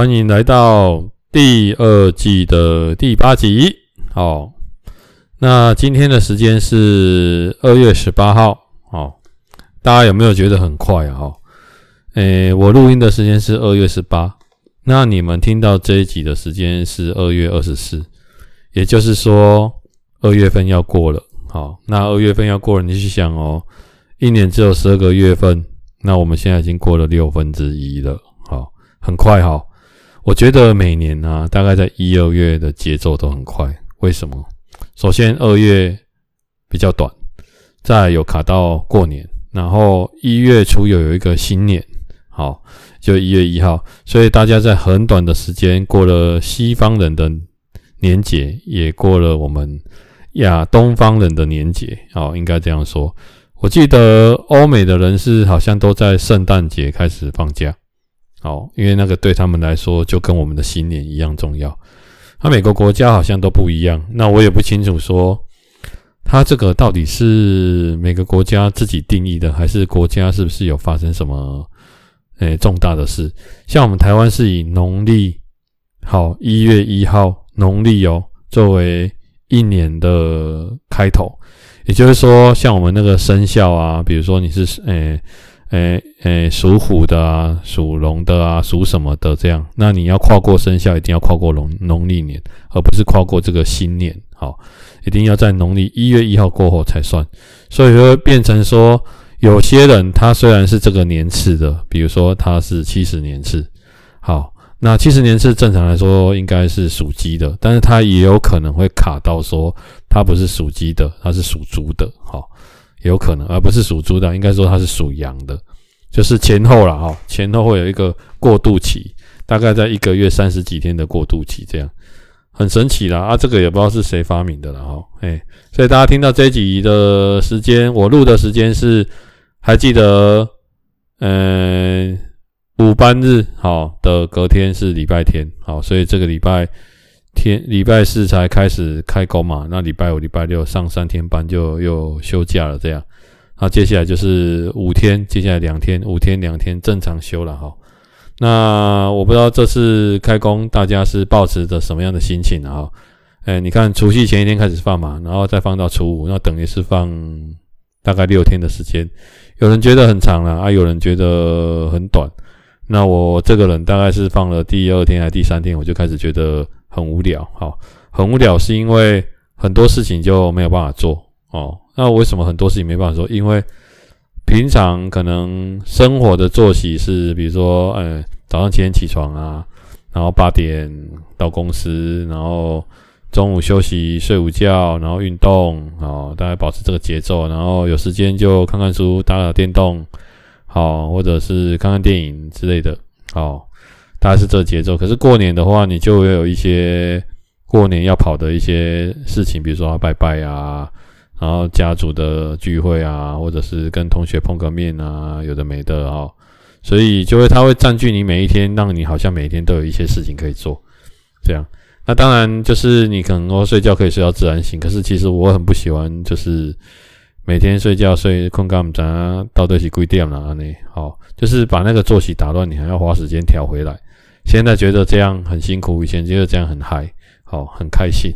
欢迎来到第二季的第八集。好，那今天的时间是二月十八号。好，大家有没有觉得很快啊？哈，诶，我录音的时间是二月十八，那你们听到这一集的时间是二月二十四，也就是说二月份要过了。好，那二月份要过了，你去想哦，一年只有十二个月份，那我们现在已经过了六分之一了。好，很快哈。我觉得每年呢、啊，大概在一二月的节奏都很快。为什么？首先二月比较短，再有卡到过年，然后一月初又有一个新年，好，就一月一号，所以大家在很短的时间过了西方人的年节，也过了我们亚东方人的年节，好，应该这样说。我记得欧美的人是好像都在圣诞节开始放假。好，因为那个对他们来说就跟我们的新年一样重要。那每个国家好像都不一样，那我也不清楚说，他这个到底是每个国家自己定义的，还是国家是不是有发生什么诶重大的事？像我们台湾是以农历好一月一号农历哦作为一年的开头，也就是说，像我们那个生肖啊，比如说你是诶。诶诶，属虎的啊，属龙的啊，属什么的这样？那你要跨过生肖，一定要跨过农农历年，而不是跨过这个新年。好，一定要在农历一月一号过后才算。所以说，变成说，有些人他虽然是这个年次的，比如说他是七十年次，好，那七十年次正常来说应该是属鸡的，但是他也有可能会卡到说他不是属鸡的，他是属猪的。好。有可能，而不是属猪的，应该说他是属羊的，就是前后了哈，前后会有一个过渡期，大概在一个月三十几天的过渡期，这样很神奇啦啊！这个也不知道是谁发明的了哈，哎，所以大家听到这集的时间，我录的时间是还记得，嗯，五班日好的隔天是礼拜天，好，所以这个礼拜。天礼拜四才开始开工嘛，那礼拜五、礼拜六上三天班就又休假了，这样，那接下来就是五天，接下来两天，五天两天正常休了哈。那我不知道这次开工大家是抱持着什么样的心情啊？哎，你看除夕前一天开始放嘛，然后再放到初五，那等于是放大概六天的时间。有人觉得很长了啊，有人觉得很短。那我这个人大概是放了第二天还是第三天，我就开始觉得。很无聊，好，很无聊，是因为很多事情就没有办法做哦。那为什么很多事情没办法做？因为平常可能生活的作息是，比如说，呃，早上几点起床啊，然后八点到公司，然后中午休息睡午觉，然后运动，哦，大概保持这个节奏，然后有时间就看看书、打打电动，好，或者是看看电影之类的，好。大概是这个节奏，可是过年的话，你就会有一些过年要跑的一些事情，比如说拜拜啊，然后家族的聚会啊，或者是跟同学碰个面啊，有的没的哦，所以就会他会占据你每一天，让你好像每一天都有一些事情可以做，这样。那当然就是你可能说睡觉可以睡到自然醒，可是其实我很不喜欢就是每天睡觉睡困觉咱到底是几点了呢？好，就是把那个作息打乱，你还要花时间调回来。现在觉得这样很辛苦，以前觉得这样很嗨，好，很开心，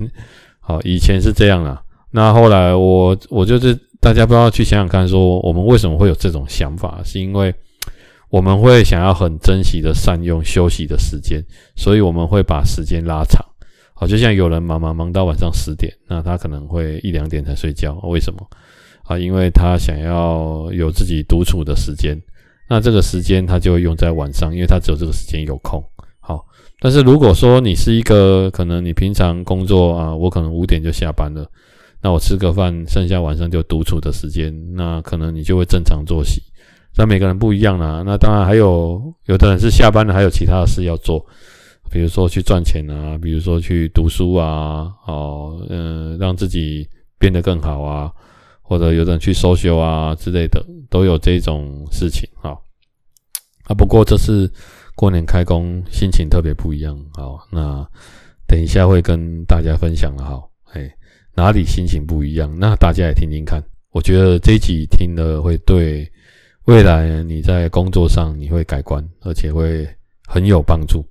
好，以前是这样了。那后来我我就是大家不要去想想看，说我们为什么会有这种想法，是因为我们会想要很珍惜的善用休息的时间，所以我们会把时间拉长。好，就像有人忙忙忙到晚上十点，那他可能会一两点才睡觉，为什么？啊，因为他想要有自己独处的时间，那这个时间他就会用在晚上，因为他只有这个时间有空。好，但是如果说你是一个可能你平常工作啊，我可能五点就下班了，那我吃个饭，剩下晚上就独处的时间，那可能你就会正常作息。那每个人不一样啦，那当然还有有的人是下班了，还有其他的事要做，比如说去赚钱啊，比如说去读书啊，哦，嗯，让自己变得更好啊，或者有的人去休休啊之类的，都有这种事情。好，啊，不过这次。过年开工心情特别不一样，好，那等一下会跟大家分享了，好，哎，哪里心情不一样？那大家也听听看，我觉得这一集听了会对未来你在工作上你会改观，而且会很有帮助。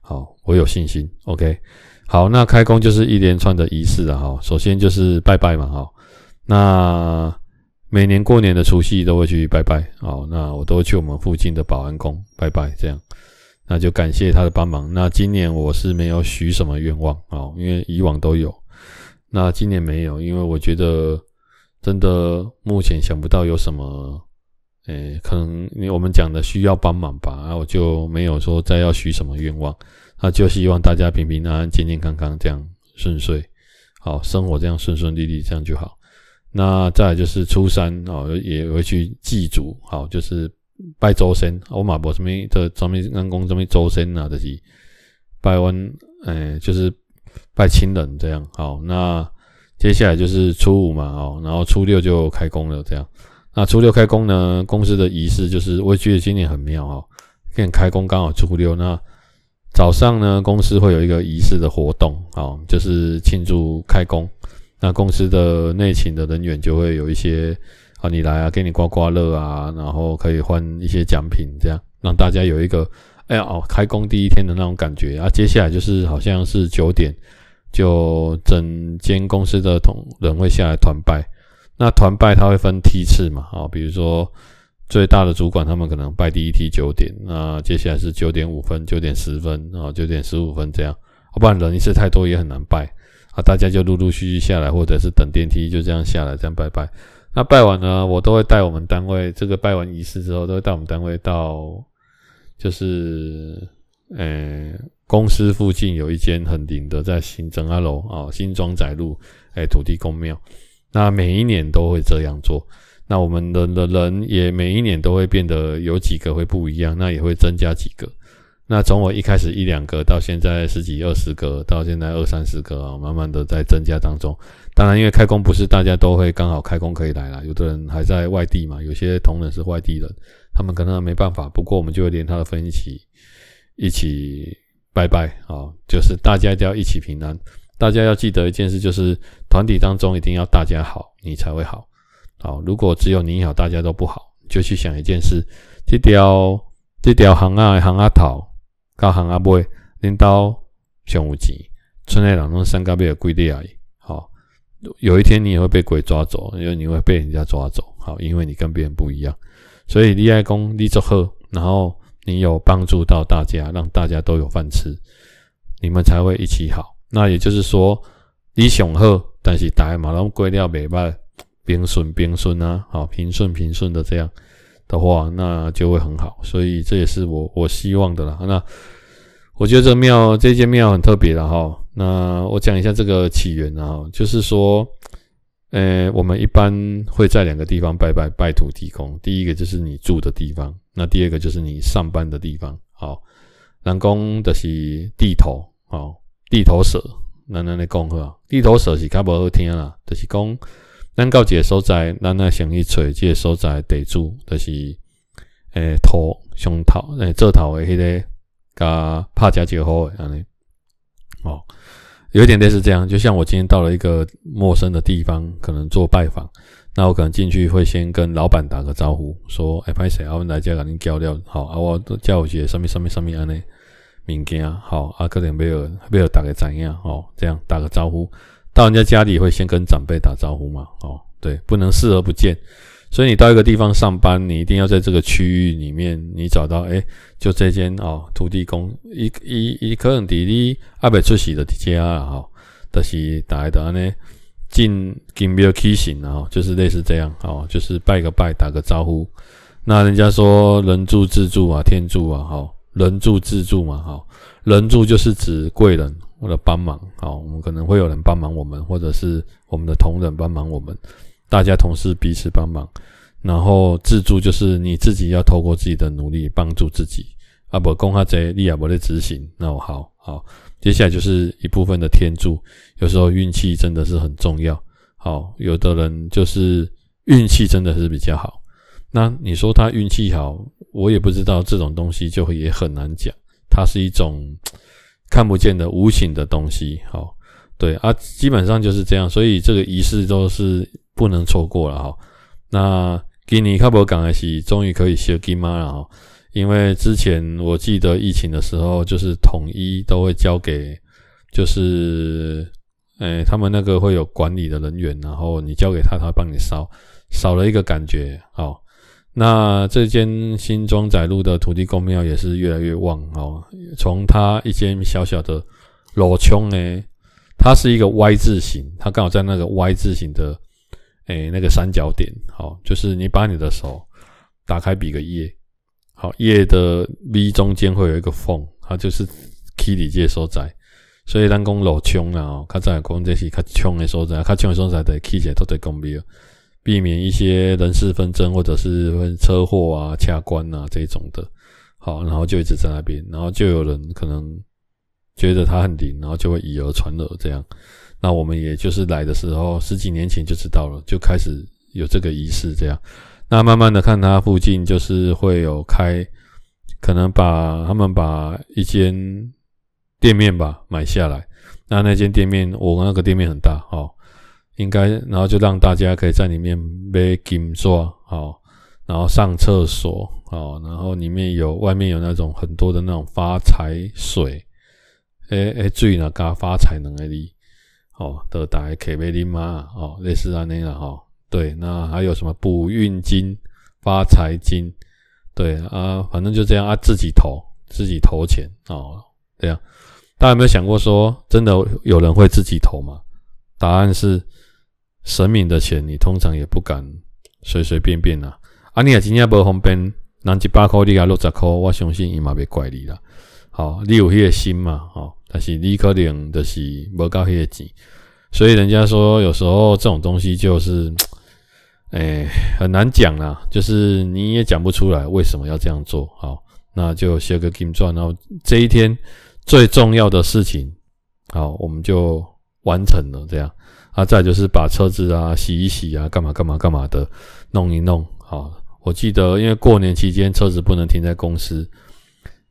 好，我有信心。OK，好，那开工就是一连串的仪式了哈。首先就是拜拜嘛哈。那每年过年的除夕都会去拜拜。好，那我都会去我们附近的保安宫拜拜，这样。那就感谢他的帮忙。那今年我是没有许什么愿望啊，因为以往都有。那今年没有，因为我觉得真的目前想不到有什么，诶、欸，可能我们讲的需要帮忙吧。然后我就没有说再要许什么愿望。那就希望大家平平安安、健健康康，这样顺遂，好生活这样顺顺利利，这样就好。那再就是初三哦，也会去祭祖，好就是。拜祖先，我马博什么的，专门人讲什么祖先啊，就是拜完，诶、就是拜亲人这样。好，那接下来就是初五嘛，哦，然后初六就开工了，这样。那初六开工呢，公司的仪式就是，我也觉得今年很妙哦，跟开工刚好初六，那早上呢，公司会有一个仪式的活动，哦，就是庆祝开工。那公司的内勤的人员就会有一些。啊，你来啊，给你刮刮乐啊，然后可以换一些奖品，这样让大家有一个哎呀哦，开工第一天的那种感觉啊。接下来就是好像是九点，就整间公司的同仁会下来团拜。那团拜它会分梯次嘛，啊，比如说最大的主管他们可能拜第一梯九点，那接下来是九点五分、九点十分啊、九点十五分这样，不然人一次太多也很难拜啊。大家就陆陆续续下来，或者是等电梯就这样下来，这样拜拜。那拜完呢，我都会带我们单位这个拜完仪式之后，都会带我们单位到，就是，呃、公司附近有一间很灵的，在新增阿楼啊，新庄仔路，哎、土地公庙。那每一年都会这样做。那我们的的人也每一年都会变得有几个会不一样，那也会增加几个。那从我一开始一两个，到现在十几二十个，到现在二三十个，慢慢的在增加当中。当然，因为开工不是大家都会刚好开工可以来啦，有的人还在外地嘛，有些同仁是外地人，他们可能没办法。不过我们就会连他的分一起一起拜拜啊，就是大家一定要一起平安。大家要记得一件事，就是团体当中一定要大家好，你才会好。好，如果只有你好，大家都不好，就去想一件事：这条这条行啊行啊头。高行啊尾领导上有钱，村内人拢三个月归地而已。好，有一天你也会被鬼抓走，因为你会被人家抓走。好，因为你跟别人不一样，所以你爱公你做好，然后你有帮助到大家，让大家都有饭吃，你们才会一起好。那也就是说，你上好，但是大家嘛拢过了袂歹，平顺平顺啊，好平顺平顺的这样。的话，那就会很好，所以这也是我我希望的啦。那我觉得这庙这间庙很特别的哈。那我讲一下这个起源啊，就是说，呃，我们一般会在两个地方拜拜拜土地公。第一个就是你住的地方，那第二个就是你上班的地方。好，人讲的是地头，哦，地头蛇，咱咱来讲好，地头蛇是较无好听啦，就是讲。咱到一个所在，咱来先去找这个所在地主，就是诶头上头诶做头的迄个，甲拍家就好诶安尼。哦，有点类似这样，就像我今天到了一个陌生的地方，可能做拜访，那我可能进去会先跟老板打个招呼，说诶歹势，我们来这甲恁交流，好啊，我叫有一个什么什么什么安尼物件，好啊，可能没有没有大家知影，哦，这样打个招呼。到人家家里会先跟长辈打招呼嘛？哦，对，不能视而不见。所以你到一个地方上班，你一定要在这个区域里面，你找到诶，就这间哦，土地公一一一可能地你阿伯出席的家啊，哈，就是大家的呢进金庙起行啊，就是类似这样哦，就是拜个拜，打个招呼。那人家说人助自助啊，天助啊，哈，人助自助嘛，哈，人助就是指贵人。或者帮忙，好，我们可能会有人帮忙我们，或者是我们的同仁帮忙我们，大家同事彼此帮忙。然后自助就是你自己要透过自己的努力帮助自己。啊不，公哈贼利亚伯的执行，那我好好。接下来就是一部分的天助，有时候运气真的是很重要。好，有的人就是运气真的是比较好。那你说他运气好，我也不知道这种东西就会也很难讲，它是一种。看不见的无形的东西，好，对啊，基本上就是这样，所以这个仪式都是不能错过了哈。那给你卡博港的是终于可以修金妈了哈，因为之前我记得疫情的时候，就是统一都会交给，就是，诶、他们那个会有管理的人员，然后你交给他，他帮你烧，少了一个感觉。哦，那这间新庄仔路的土地公庙也是越来越旺哦。从它一间小小的路穹诶，它是一个 Y 字形，它刚好在那个 Y 字形的，诶、那个三角点。好、就是你把你的手打开，比个耶。好，耶的 V 中间会有一个缝，它就是 key 里接所在，所以咱讲路冲啦哦，较早讲这是较冲的所在，较冲的所在的 key 起来都得公避，避免一些人事纷争或者是车祸啊、掐关啊这种的。好，然后就一直在那边，然后就有人可能觉得它很灵，然后就会以讹传讹这样。那我们也就是来的时候，十几年前就知道了，就开始有这个仪式这样。那慢慢的看，它附近就是会有开，可能把他们把一间店面吧买下来。那那间店面，我那个店面很大，哦，应该，然后就让大家可以在里面买金砖，哦，然后上厕所，哦，然后里面有外面有那种很多的那种发财水，诶诶，水呢加发财能力，哦，都大家可以买啉嘛，哦，类似安尼啦，哈。对，那还有什么补运金、发财金？对啊，反正就这样啊，自己投，自己投钱哦，这样。大家有没有想过说，真的有人会自己投吗？答案是，神明的钱你通常也不敢随随便便啊。啊，你也今天不方便，拿一百块你给六十块，我相信伊嘛别怪你啦。好，你有迄个心嘛？好，但是你可能就是无够迄个钱，所以人家说有时候这种东西就是。哎、欸，很难讲啦，就是你也讲不出来为什么要这样做。好，那就写个金钻，然后这一天最重要的事情，好，我们就完成了。这样，啊，再就是把车子啊洗一洗啊，干嘛干嘛干嘛的，弄一弄。好，我记得因为过年期间车子不能停在公司，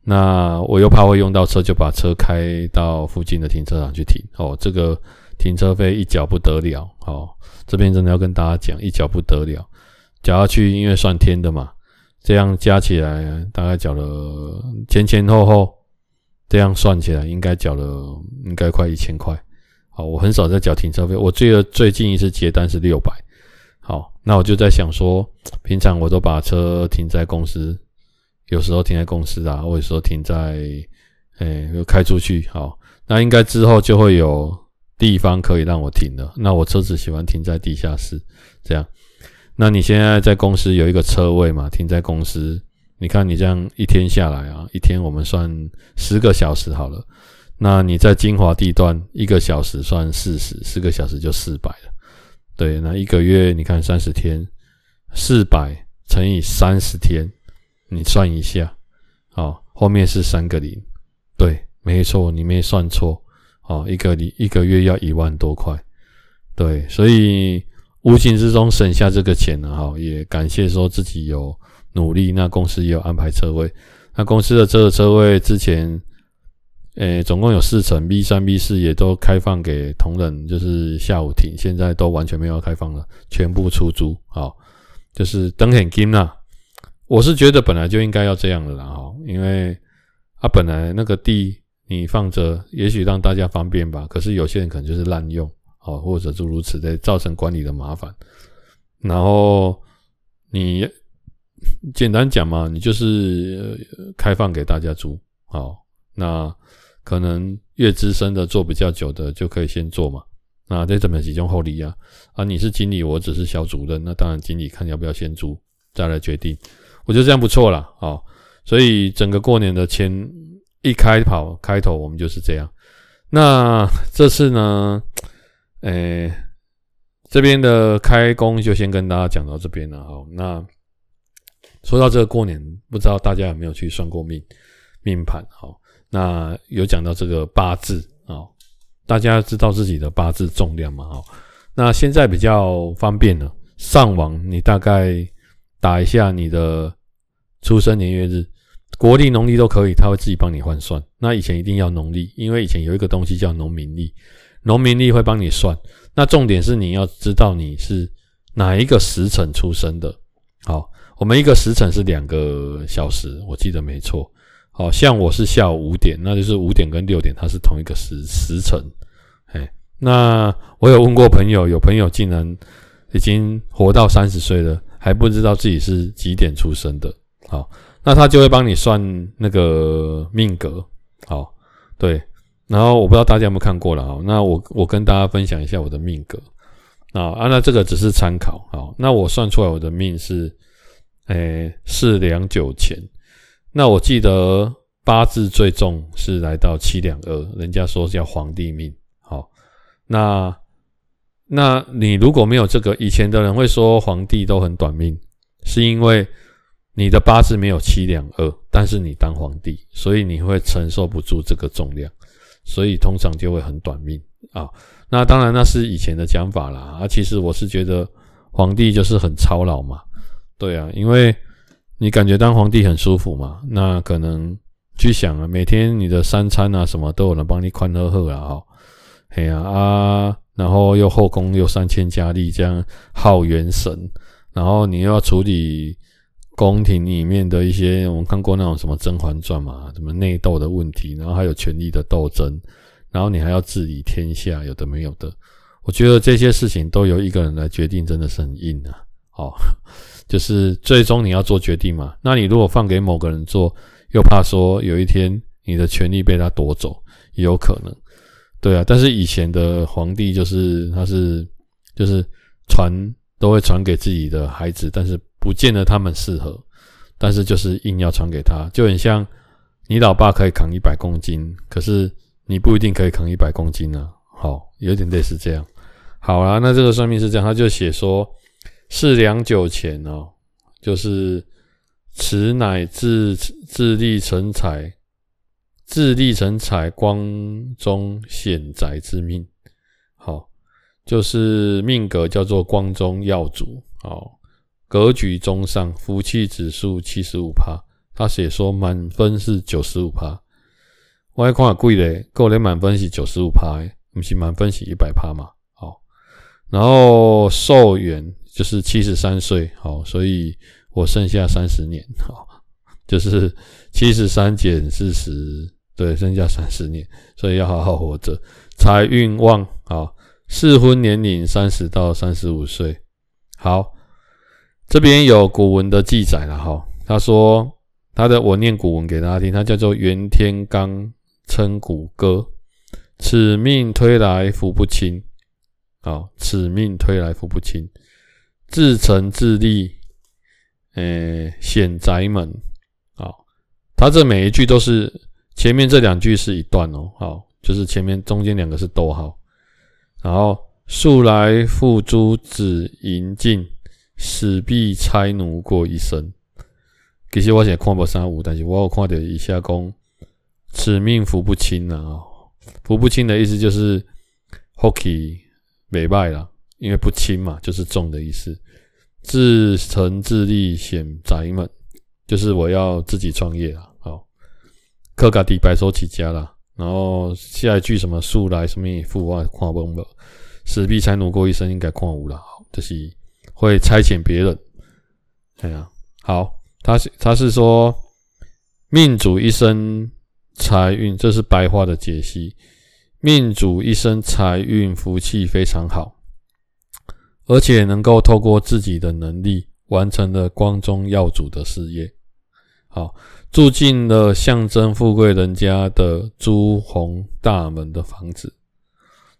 那我又怕会用到车，就把车开到附近的停车场去停。哦，这个。停车费一缴不得了，好，这边真的要跟大家讲，一缴不得了，缴下去因为算天的嘛，这样加起来大概缴了前前后后，这样算起来应该缴了应该快一千块，好，我很少在缴停车费，我记得最近一次结单是六百，好，那我就在想说，平常我都把车停在公司，有时候停在公司啊，或者说停在，诶，又开出去，好，那应该之后就会有。地方可以让我停的，那我车子喜欢停在地下室，这样。那你现在在公司有一个车位嘛？停在公司，你看你这样一天下来啊，一天我们算十个小时好了。那你在精华地段一个小时算四十，四个小时就四百了。对，那一个月你看三十天，四百乘以三十天，你算一下，好，后面是三个零，对，没错，你没算错。哦，一个礼一个月要一万多块，对，所以无形之中省下这个钱了，哈，也感谢说自己有努力，那公司也有安排车位，那公司的这个车位之前，诶，总共有四层，B 三、B 四也都开放给同仁，就是下午停，现在都完全没有开放了，全部出租，好，就是等很金呐，我是觉得本来就应该要这样的啦，哈，因为啊，本来那个地。你放着，也许让大家方便吧。可是有些人可能就是滥用，哦，或者诸如此类，造成管理的麻烦。然后你简单讲嘛，你就是开放给大家租，好，那可能越资深的做比较久的就可以先做嘛。那这怎么集中后利啊？啊，你是经理，我只是小主任，那当然经理看要不要先租，再来决定。我觉得这样不错啦，好，所以整个过年的前。一开跑开头，我们就是这样。那这次呢，诶、这边的开工就先跟大家讲到这边了。好，那说到这个过年，不知道大家有没有去算过命命盘？好，那有讲到这个八字啊，大家知道自己的八字重量吗？好，那现在比较方便了，上网你大概打一下你的出生年月日。国历、农历都可以，他会自己帮你换算。那以前一定要农历，因为以前有一个东西叫农民历，农民历会帮你算。那重点是你要知道你是哪一个时辰出生的。好，我们一个时辰是两个小时，我记得没错。好像我是下午五点，那就是五点跟六点，它是同一个时时辰。哎，那我有问过朋友，有朋友竟然已经活到三十岁了，还不知道自己是几点出生的。好，那他就会帮你算那个命格。好，对，然后我不知道大家有没有看过了。好，那我我跟大家分享一下我的命格。啊，那这个只是参考。好，那我算出来我的命是，诶，四两九钱。那我记得八字最重是来到七两二，人家说叫皇帝命。好，那那你如果没有这个，以前的人会说皇帝都很短命，是因为你的八字没有七两二，但是你当皇帝，所以你会承受不住这个重量，所以通常就会很短命啊。那当然，那是以前的讲法啦。啊，其实我是觉得皇帝就是很操劳嘛。对啊，因为你感觉当皇帝很舒服嘛。那可能去想啊，每天你的三餐啊什么都有人帮你宽呵呵了哈。嘿呀啊，然后又后宫又三千佳丽，这样耗元神。然后你又要处理宫廷里面的一些，我们看过那种什么《甄嬛传》嘛，什么内斗的问题，然后还有权力的斗争。然后你还要治理天下，有的没有的，我觉得这些事情都由一个人来决定，真的是很硬啊。哦，就是最终你要做决定嘛。那你如果放给某个人做，又怕说有一天你的权力被他夺走，也有可能。对啊，但是以前的皇帝就是他是就是传都会传给自己的孩子，但是不见得他们适合，但是就是硬要传给他，就很像你老爸可以扛一百公斤，可是。你不一定可以扛一百公斤呢，好，有点类似这样。好啦，那这个算命是这样，他就写说四两九钱哦，就是此乃自自立成才，自立成才光宗显宅之命。好，就是命格叫做光宗耀祖，好，格局中上，福气指数七十五趴，他写说满分是九十五趴。我还看贵嘞，够连满分是九十五趴，不是满分是一百趴嘛？好，然后寿元就是七十三岁，好，所以我剩下三十年，好，就是七十三减四十，对，剩下三十年，所以要好好活着。财运旺，好，适婚年龄三十到三十五岁，好，这边有古文的记载了，哈，他说他的，我念古文给大家听，他叫做袁天罡。称古歌，此命推来福不轻。好，此命推来福不轻，自成自立，诶，显宅门。好，他这每一句都是前面这两句是一段哦。好，就是前面中间两个是逗号。然后，素来付诸子迎进，死必差奴过一生。其实我现在看不上五，但是我有看到以下讲。此命福不轻啊！福不轻的意思就是福气没败了，因为不轻嘛，就是重的意思。自成自立显宅门，就是我要自己创业了。好，客家底白手起家了。然后下一句什么素来什么富啊，看崩了，死必才奴过一生，应该看无了。就是会差遣别人。哎呀，好，他是他是说命主一生。财运，这是白话的解析。命主一生财运福气非常好，而且能够透过自己的能力完成了光宗耀祖的事业。好，住进了象征富贵人家的朱红大门的房子，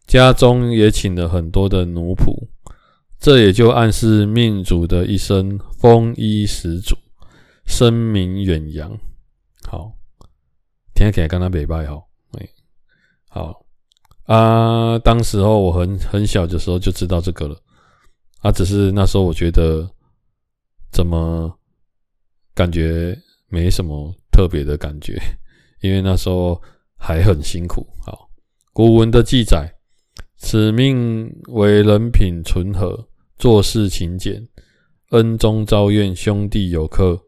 家中也请了很多的奴仆，这也就暗示命主的一生丰衣食足，声名远扬。好。听起来跟他没拜好，哎，好啊。当时候我很很小的时候就知道这个了，啊，只是那时候我觉得怎么感觉没什么特别的感觉，因为那时候还很辛苦。好，古文的记载，此命为人品纯和，做事勤俭，恩中招怨，兄弟有客，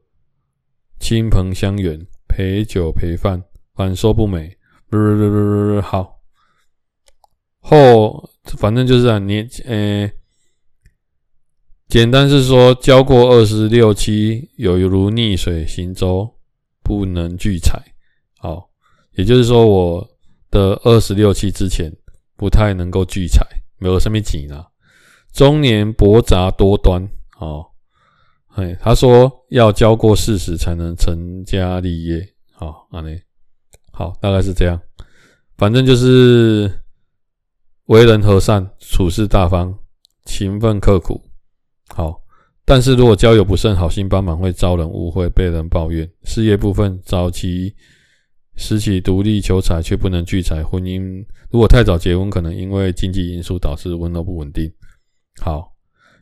亲朋相远，陪酒陪饭。反说不美，不不不不不好后，反正就是啊，年呃，简单是说，交过二十六期，有如逆水行舟，不能聚财。好，也就是说，我的二十六期之前不太能够聚财，没有什么钱啊。中年薄杂多端，哦，嘿，他说要交过四十才能成家立业，好，安尼，好，大概是这样，反正就是为人和善，处事大方，勤奋刻苦。好，但是如果交友不慎，好心帮忙会遭人误会，被人抱怨。事业部分，早期时期独立求财却不能聚财。婚姻如果太早结婚，可能因为经济因素导致温柔不稳定。好，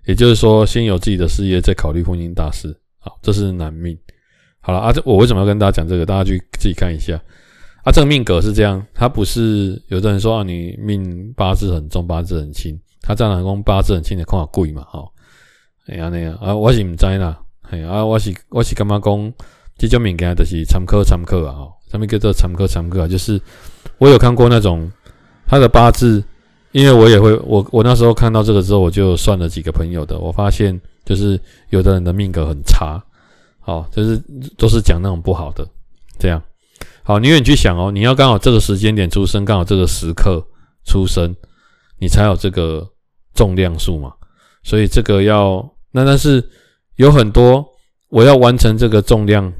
也就是说，先有自己的事业，再考虑婚姻大事。好，这是男命。好了啊，这我为什么要跟大家讲这个？大家去自己看一下。啊，这个命格是这样，他不是有的人说啊，你命八字很重，八字很轻。他占了宫，八字很轻的看贵嘛，哈。呀，那样啊，我是唔知啦。嘿啊，我是我是感觉讲，这种物件就是参考参考啊。吼，什么叫做参考参考啊？就是我有看过那种他的八字，因为我也会，我我那时候看到这个之后，我就算了几个朋友的，我发现就是有的人的命格很差，好，就是都是讲那种不好的，这样。好，你愿意去想哦，你要刚好这个时间点出生，刚好这个时刻出生，你才有这个重量数嘛。所以这个要。那但是有很多我要完成这个重量，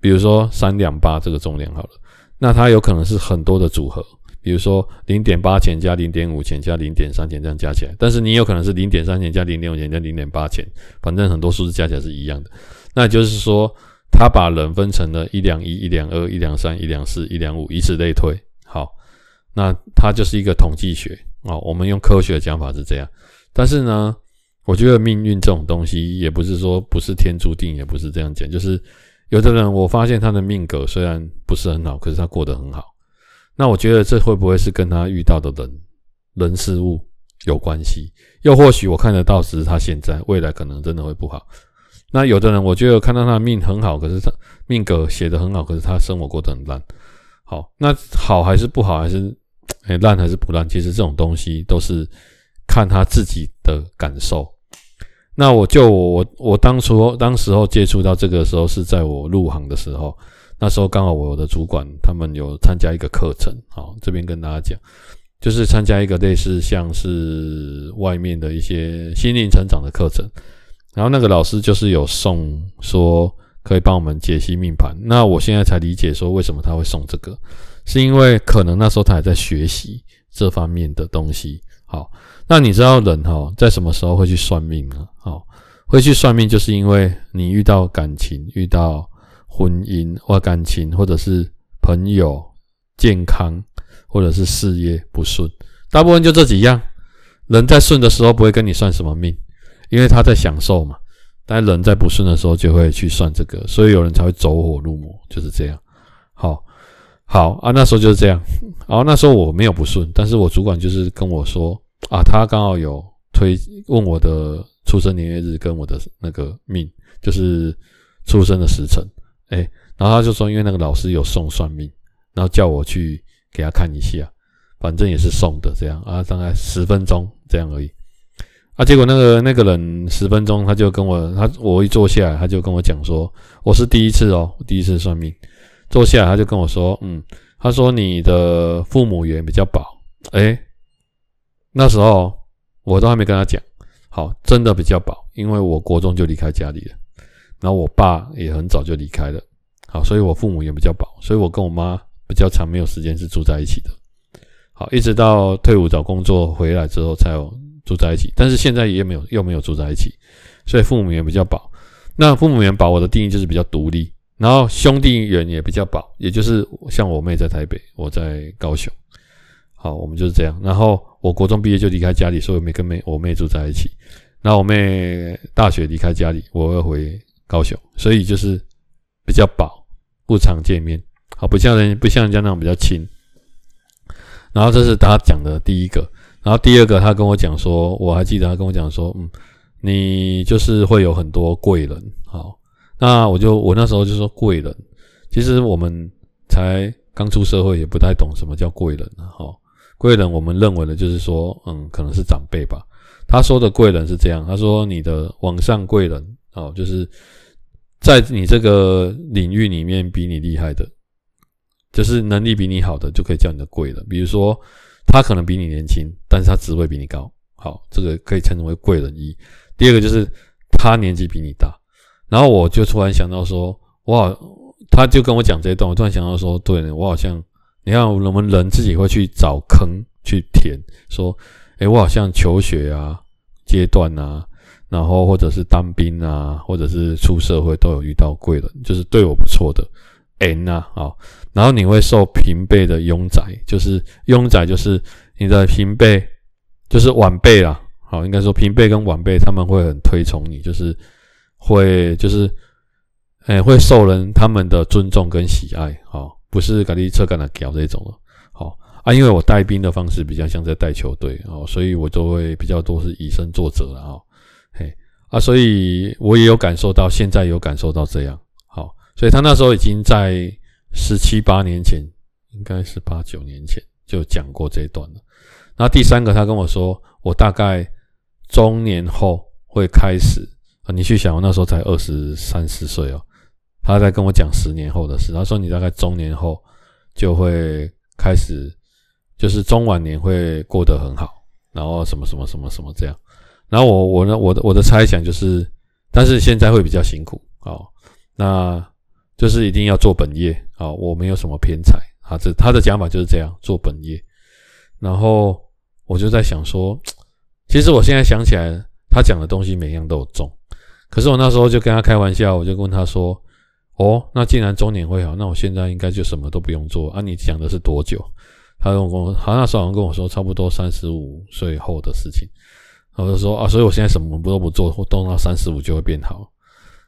比如说三两八这个重量好了，那它有可能是很多的组合，比如说零点八钱加零点五钱加零点三钱这样加起来，但是你有可能是零点三钱加零点五钱加零点八钱，反正很多数字加起来是一样的。那就是说，他把人分成了一两一、一两二、一两三、一两四、一两五，以此类推。好，那它就是一个统计学哦。我们用科学的讲法是这样，但是呢。我觉得命运这种东西，也不是说不是天注定，也不是这样讲。就是有的人，我发现他的命格虽然不是很好，可是他过得很好。那我觉得这会不会是跟他遇到的人、人事物有关系？又或许我看得到，只是他现在、未来可能真的会不好。那有的人，我觉得看到他的命很好，可是他命格写得很好，可是他生活过得很烂。好，那好还是不好，还是哎烂还是不烂？其实这种东西都是看他自己的感受。那我就我我当初当时候接触到这个时候是在我入行的时候，那时候刚好我的主管他们有参加一个课程，好，这边跟大家讲，就是参加一个类似像是外面的一些心灵成长的课程，然后那个老师就是有送说可以帮我们解析命盘，那我现在才理解说为什么他会送这个，是因为可能那时候他还在学习这方面的东西，好。那你知道人哈在什么时候会去算命呢？好，会去算命，就是因为你遇到感情、遇到婚姻或感情，或者是朋友、健康，或者是事业不顺，大部分就这几样。人在顺的时候不会跟你算什么命，因为他在享受嘛。但人在不顺的时候就会去算这个，所以有人才会走火入魔，就是这样。好，啊，那时候就是这样。然后那时候我没有不顺，但是我主管就是跟我说。啊，他刚好有推问我的出生年月日跟我的那个命，就是出生的时辰，哎，然后他就说，因为那个老师有送算命，然后叫我去给他看一下，反正也是送的这样啊，大概十分钟这样而已。啊，结果那个那个人十分钟他就跟我，他我一坐下来他就跟我讲说，我是第一次哦，第一次算命，坐下来他就跟我说，嗯，他说你的父母缘比较薄，哎。那时候我都还没跟他讲，好，真的比较薄，因为我国中就离开家里了，然后我爸也很早就离开了，好，所以我父母也比较薄，所以我跟我妈比较长没有时间是住在一起的，好，一直到退伍找工作回来之后才有住在一起，但是现在也没有又没有住在一起，所以父母缘比较薄。那父母缘薄，我的定义就是比较独立，然后兄弟缘也比较薄，也就是像我妹在台北，我在高雄。好，我们就是这样。然后我国中毕业就离开家里，所以没跟妹我妹住在一起。然后我妹大学离开家里，我要回高雄，所以就是比较薄，不常见面。好，不像人不像人家那种比较亲。然后这是他讲的第一个。然后第二个，他跟我讲说，我还记得他跟我讲说，嗯，你就是会有很多贵人。好，那我就我那时候就说贵人，其实我们才刚出社会，也不太懂什么叫贵人。好。贵人，我们认为的就是说，嗯，可能是长辈吧。他说的贵人是这样，他说你的网上贵人哦，就是在你这个领域里面比你厉害的，就是能力比你好的，就可以叫你的贵人。比如说，他可能比你年轻，但是他职位比你高，好，这个可以称为贵人一。第二个就是他年纪比你大，然后我就突然想到说，哇，他就跟我讲这一段，我突然想到说，对，我好像，你看我们人自己会去找坑去填，说。诶，我好像求学啊阶段啊，然后或者是当兵啊，或者是出社会都有遇到贵人，就是对我不错的。N 呐，好，然后你会受平辈的拥载，就是拥载，就是你的平辈，就是晚辈啦。好，应该说平辈跟晚辈他们会很推崇你，就是会就是，诶，会受人他们的尊重跟喜爱。好，不是赶紧车赶的屌这种了。啊，因为我带兵的方式比较像在带球队哦，所以我就会比较多是以身作则了啊，嘿啊，所以我也有感受到，现在有感受到这样好，所以他那时候已经在十七八年前，应该是八九年前就讲过这一段了。那第三个，他跟我说，我大概中年后会开始啊，你去想，我那时候才二十三四岁哦，他在跟我讲十年后的事，他说你大概中年后就会开始。就是中晚年会过得很好，然后什么什么什么什么这样，然后我我呢我的我的猜想就是，但是现在会比较辛苦哦，那就是一定要做本业啊，我没有什么偏财啊，这他的讲法就是这样做本业，然后我就在想说，其实我现在想起来，他讲的东西每样都有中，可是我那时候就跟他开玩笑，我就问他说，哦，那既然中年会好，那我现在应该就什么都不用做啊？你讲的是多久？他跟我，好像那时候好像跟我说，差不多三十五岁后的事情。我就说啊，所以我现在什么都不做，我动到三十五就会变好。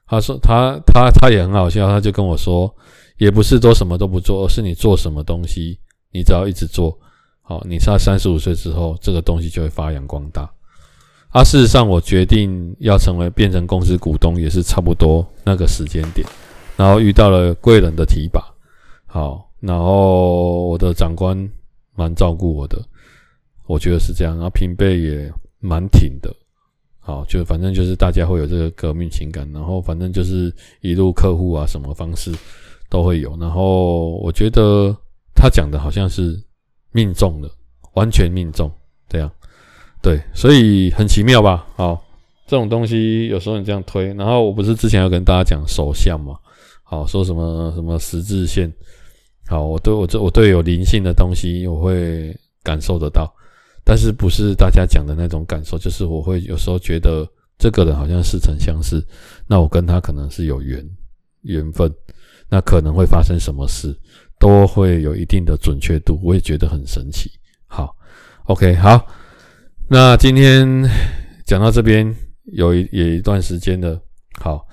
他说他他他也很好笑，他就跟我说，也不是说什么都不做，而是你做什么东西，你只要一直做，好，你在三十五岁之后，这个东西就会发扬光大。啊，事实上，我决定要成为变成公司股东，也是差不多那个时间点，然后遇到了贵人的提拔，好，然后我的长官。蛮照顾我的，我觉得是这样。然后平辈也蛮挺的，好，就反正就是大家会有这个革命情感。然后反正就是一路客户啊，什么方式都会有。然后我觉得他讲的好像是命中的，完全命中。对，所以很奇妙吧？好，这种东西有时候你这样推。然后我不是之前有跟大家讲手相嘛？好，说什么什么十字线。好，我对我这我对有灵性的东西，我会感受得到，但是不是大家讲的那种感受，就是我会有时候觉得这个人好像似曾相识，那我跟他可能是有缘缘分，那可能会发生什么事，都会有一定的准确度，我也觉得很神奇。好，OK，好，那今天讲到这边有一也一段时间了，好，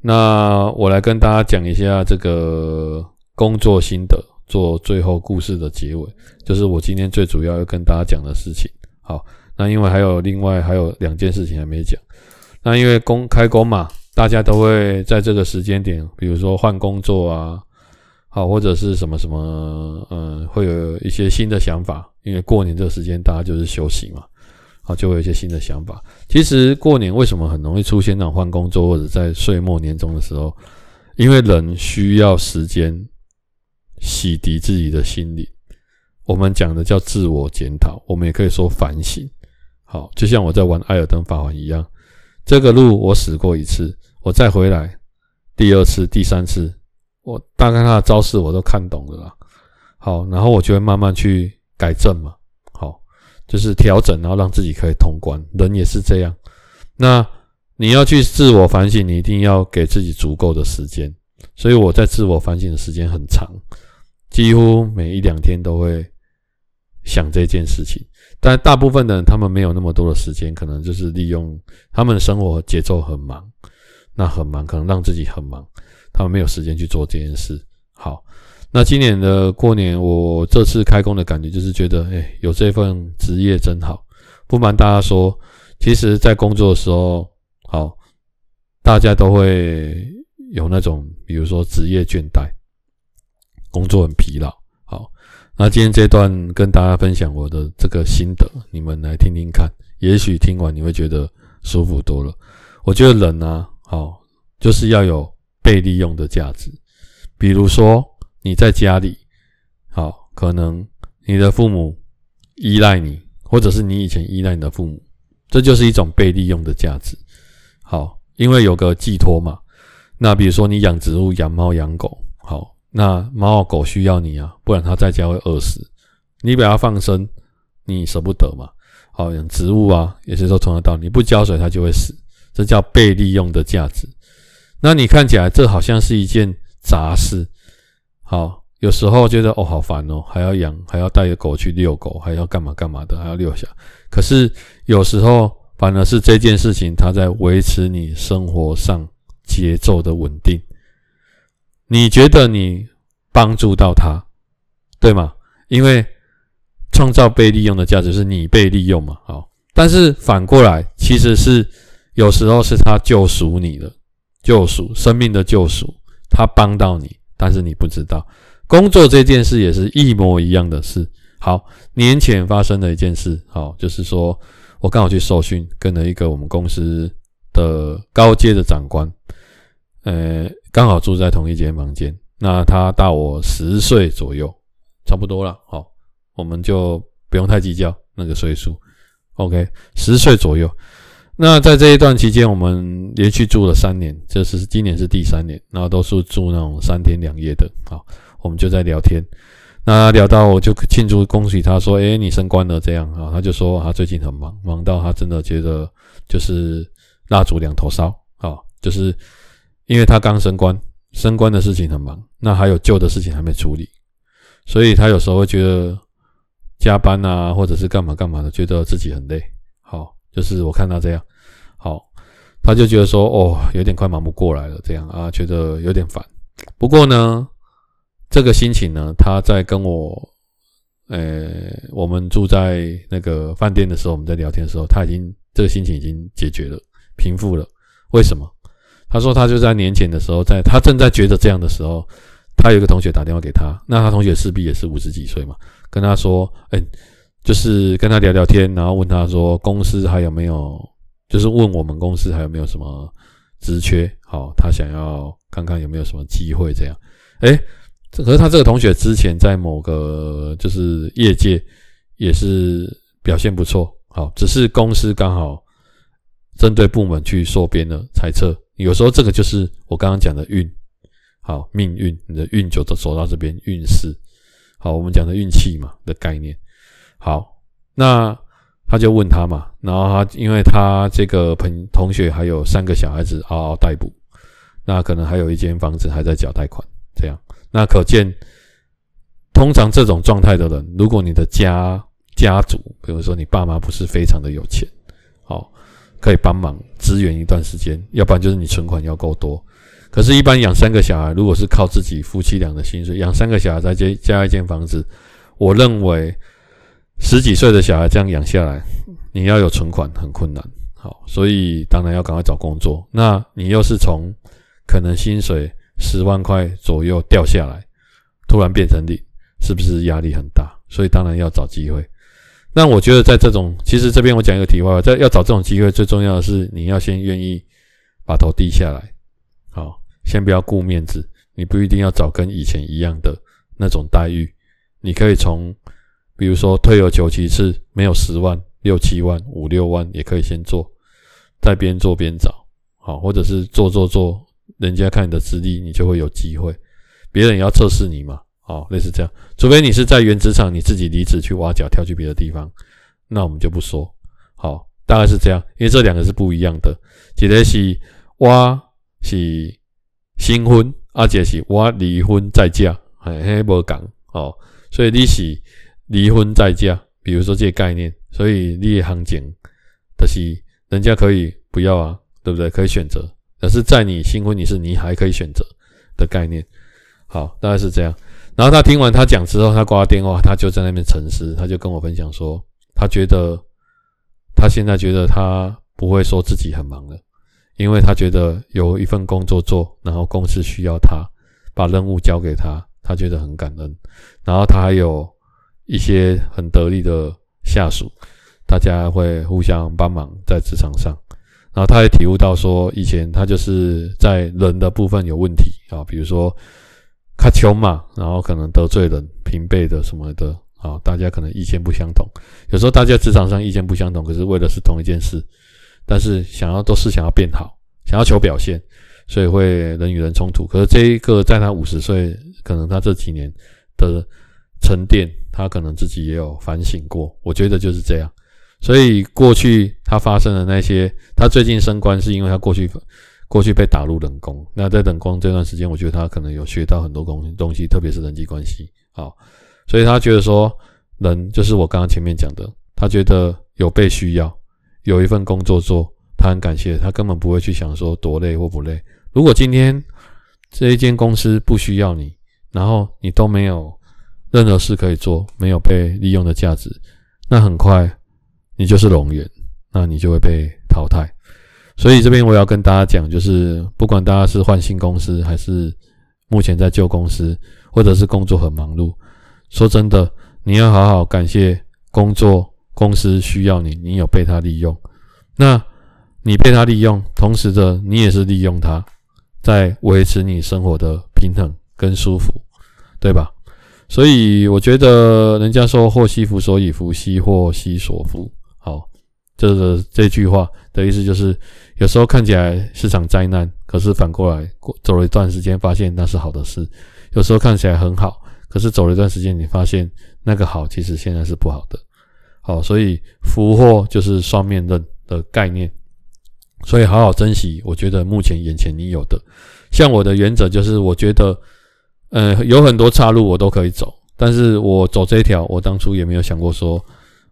那我来跟大家讲一下这个。工作心得，做最后故事的结尾，就是我今天最主要要跟大家讲的事情。好，那因为还有另外还有两件事情还没讲。那因为工开工嘛，大家都会在这个时间点，比如说换工作啊，好或者是什么什么，嗯，会有一些新的想法。因为过年这个时间大家就是休息嘛，好，就会有一些新的想法。其实过年为什么很容易出现那种换工作或者在岁末年终的时候？因为人需要时间。洗涤自己的心灵，我们讲的叫自我检讨，我们也可以说反省。好，就像我在玩艾尔登法环一样，这个路我死过一次，我再回来第二次、第三次，我大概他的招式我都看懂了啦。好，然后我就会慢慢去改正嘛。就是调整，然后让自己可以通关。人也是这样，那你要去自我反省，你一定要给自己足够的时间。所以我在自我反省的时间很长。几乎每一两天都会想这件事情，但大部分的人他们没有那么多的时间，可能就是利用他们的生活节奏很忙，那很忙，可能让自己很忙，他们没有时间去做这件事。好，那今年的过年，我这次开工的感觉就是觉得，哎，有这份职业真好。不瞒大家说，其实在工作的时候，好，大家都会有那种，比如说职业倦怠。工作很疲劳，好，那今天这段跟大家分享我的这个心得，你们来听听看，也许听完你会觉得舒服多了。我觉得人呢，好，就是要有被利用的价值。比如说你在家里，好，可能你的父母依赖你，或者是你以前依赖你的父母，这就是一种被利用的价值。好，因为有个寄托嘛。那比如说你养植物、养猫、养狗，好，那猫狗需要你啊，不然它在家会饿死。你把它放生，你舍不得嘛。好，养植物啊，也是说同样的道理，你不浇水它就会死。这叫被利用的价值。那你看起来这好像是一件杂事，好，有时候觉得哦好烦哦，还要养，还要带着狗去遛狗，还要干嘛干嘛的，还要遛下。可是有时候反而是这件事情，它在维持你生活上节奏的稳定。你觉得你帮助到他，对吗？因为创造被利用的价值是你被利用嘛，好，但是反过来其实是。有时候是他救赎你的救赎，生命的救赎，他帮到你，但是你不知道。工作这件事也是一模一样的事。好，年前发生的一件事，好，就是说我刚好去受训，跟了一个我们公司的高阶的长官，呃，刚好住在同一间房间。那他大我十岁左右，差不多了。好，我们就不用太计较那个岁数。OK，十岁左右。那在这一段期间，我们连续住了三年，这是今年是第三年，然后都是住那种三天两夜的。啊，我们就在聊天，那聊到我就庆祝恭喜他说：“诶，你升官了。”这样啊，他就说他最近很忙，忙到他真的觉得就是蜡烛两头烧啊，就是因为他刚升官，升官的事情很忙，那还有旧的事情还没处理，所以他有时候会觉得加班啊，或者是干嘛干嘛的，觉得自己很累。就是我看他这样，好，他就觉得说，哦，有点快忙不过来了，这样啊，觉得有点烦。不过呢，这个心情呢，他在跟我，呃，我们住在那个饭店的时候，我们在聊天的时候，他已经这个心情已经解决了，平复了。为什么？他说他就在年前的时候，在他正在觉得这样的时候，他有一个同学打电话给他，那他同学势必也是五十几岁嘛，跟他说，哎。就是跟他聊聊天，然后问他说公司还有没有，就是问我们公司还有没有什么职缺，好，他想要看看有没有什么机会这样。诶，可是他这个同学之前在某个就是业界也是表现不错，好，只是公司刚好针对部门去缩编了猜测。有时候这个就是我刚刚讲的运，好，命运，你的运就走走到这边，运势，好，我们讲的运气嘛的概念。好，那他就问他嘛，然后他因为他这个朋同学还有三个小孩子嗷嗷待哺，那可能还有一间房子还在缴贷款，这样，那可见，通常这种状态的人，如果你的家家族，比如说你爸妈不是非常的有钱，好，可以帮忙支援一段时间，要不然就是你存款要够多。可是，一般养三个小孩，如果是靠自己夫妻俩的薪水养三个小孩再接加一间房子，我认为。十几岁的小孩这样养下来，你要有存款很困难，好，所以当然要赶快找工作。那你又是从可能薪水十万块左右掉下来，突然变成零，是不是压力很大？所以当然要找机会。那我觉得在这种，其实这边我讲一个题外话，在要找这种机会，最重要的是你要先愿意把头低下来，好，先不要顾面子，你不一定要找跟以前一样的那种待遇，你可以从。比如说退而求其次，没有十万、六七万、五六万也可以先做，再边做边找，好，或者是做做做，人家看你的资历，你就会有机会。别人也要测试你嘛，好，类似这样。除非你是在原职场，你自己离职去挖角，跳去别的地方，那我们就不说。好，大概是这样，因为这两个是不一样的。一个是挖是新婚，而且是挖离婚再嫁，嘿嘿，无讲哦，所以你是。离婚再嫁，比如说这些概念，所以你的行情的是人家可以不要啊，对不对？可以选择，可是在你新婚你是你还可以选择的概念。好，大概是这样。然后他听完他讲之后，他挂电话，他就在那边沉思，他就跟我分享说，他觉得他现在觉得他不会说自己很忙了，因为他觉得有一份工作做，然后公司需要他，把任务交给他，他觉得很感恩。然后他还有。一些很得力的下属，大家会互相帮忙在职场上。然后他也体悟到说，以前他就是在人的部分有问题啊，比如说卡丘嘛，然后可能得罪人、平辈的什么的啊，大家可能意见不相同。有时候大家职场上意见不相同，可是为的是同一件事，但是想要都是想要变好，想要求表现，所以会人与人冲突。可是这一个在他五十岁，可能他这几年的沉淀，他可能自己也有反省过。我觉得就是这样。所以过去他发生的那些，他最近升官是因为他过去过去被打入冷宫。那在冷宫这段时间，我觉得他可能有学到很多东东西，特别是人际关系。好，所以他觉得说，人就是我刚刚前面讲的，他觉得有被需要，有一份工作做，他很感谢，他根本不会去想说多累或不累。如果今天这一间公司不需要你，然后你都没有任何事可以做，没有被利用的价值，那很快。你就是龙源，那你就会被淘汰。所以这边我要跟大家讲，就是不管大家是换新公司，还是目前在旧公司，或者是工作很忙碌，说真的，你要好好感谢工作公司需要你，你有被他利用。那你被他利用，同时的你也是利用他，在维持你生活的平衡跟舒服，对吧？所以我觉得人家说祸兮福所倚，福兮祸兮所伏。好，这个这句话的意思就是，有时候看起来是场灾难，可是反过来过走了一段时间，发现那是好的事；有时候看起来很好，可是走了一段时间，你发现那个好其实现在是不好的。好，所以福祸就是双面刃的概念，所以好好珍惜。我觉得目前眼前你有的，像我的原则就是，我觉得，呃，有很多岔路我都可以走，但是我走这一条，我当初也没有想过说。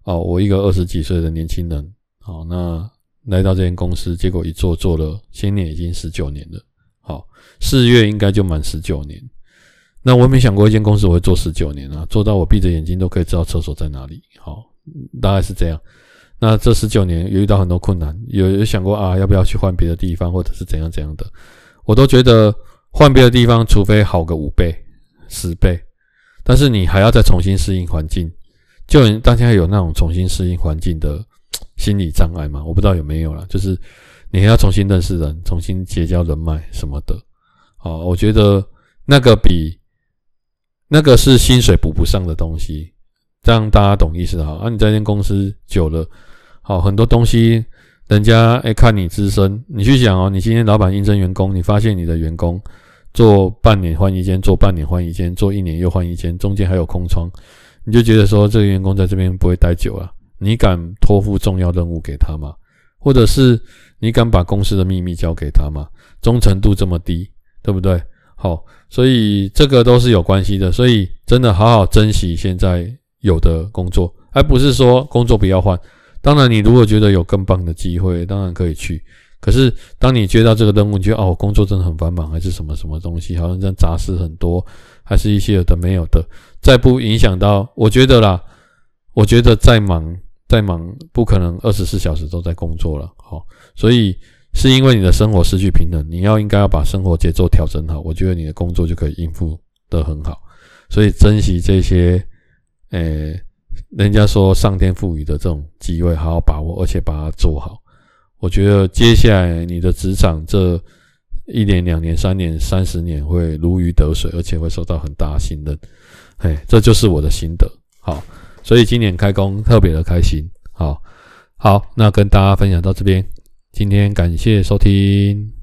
哦，我一个二十几岁的年轻人，好，那来到这间公司，结果一做做了，今年已经十九年了。好，四月应该就满十九年。那我也没想过一间公司我会做十九年啊，做到我闭着眼睛都可以知道厕所在哪里。好，大概是这样。那这十九年有遇到很多困难，有有想过啊，要不要去换别的地方，或者是怎样怎样的？我都觉得换别的地方，除非好个五倍、十倍，但是你还要再重新适应环境。就大家有那种重新适应环境的心理障碍吗？我不知道有没有啦，就是你还要重新认识人，重新结交人脉什么的。好，我觉得那个比那个是薪水补不上的东西，这样大家懂意思哈。啊，你在这间公司久了，好，很多东西人家哎看你资深，你去想哦，你今天老板应征员工，你发现你的员工做半年换一间，做半年换一间，做一年又换一间，中间还有空窗。你就觉得说这个员工在这边不会待久啊？你敢托付重要任务给他吗？或者是你敢把公司的秘密交给他吗？忠诚度这么低，对不对？好，所以这个都是有关系的。所以真的好好珍惜现在有的工作，而不是说工作不要换。当然，你如果觉得有更棒的机会，当然可以去。可是当你接到这个任务，你觉得哦，工作真的很繁忙，还是什么什么东西，好像这样杂事很多。还是一些有的没有的，再不影响到，我觉得啦，我觉得再忙再忙，不可能二十四小时都在工作了，好，所以是因为你的生活失去平衡，你要应该要把生活节奏调整好，我觉得你的工作就可以应付得很好，所以珍惜这些，诶、人家说上天赋予的这种机会，好好把握，而且把它做好，我觉得接下来你的职场这。一年、两年、三年、三十年会如鱼得水，而且会受到很大的信任。嘿，这就是我的心得。好，所以今年开工特别的开心。好，好，那跟大家分享到这边。今天感谢收听。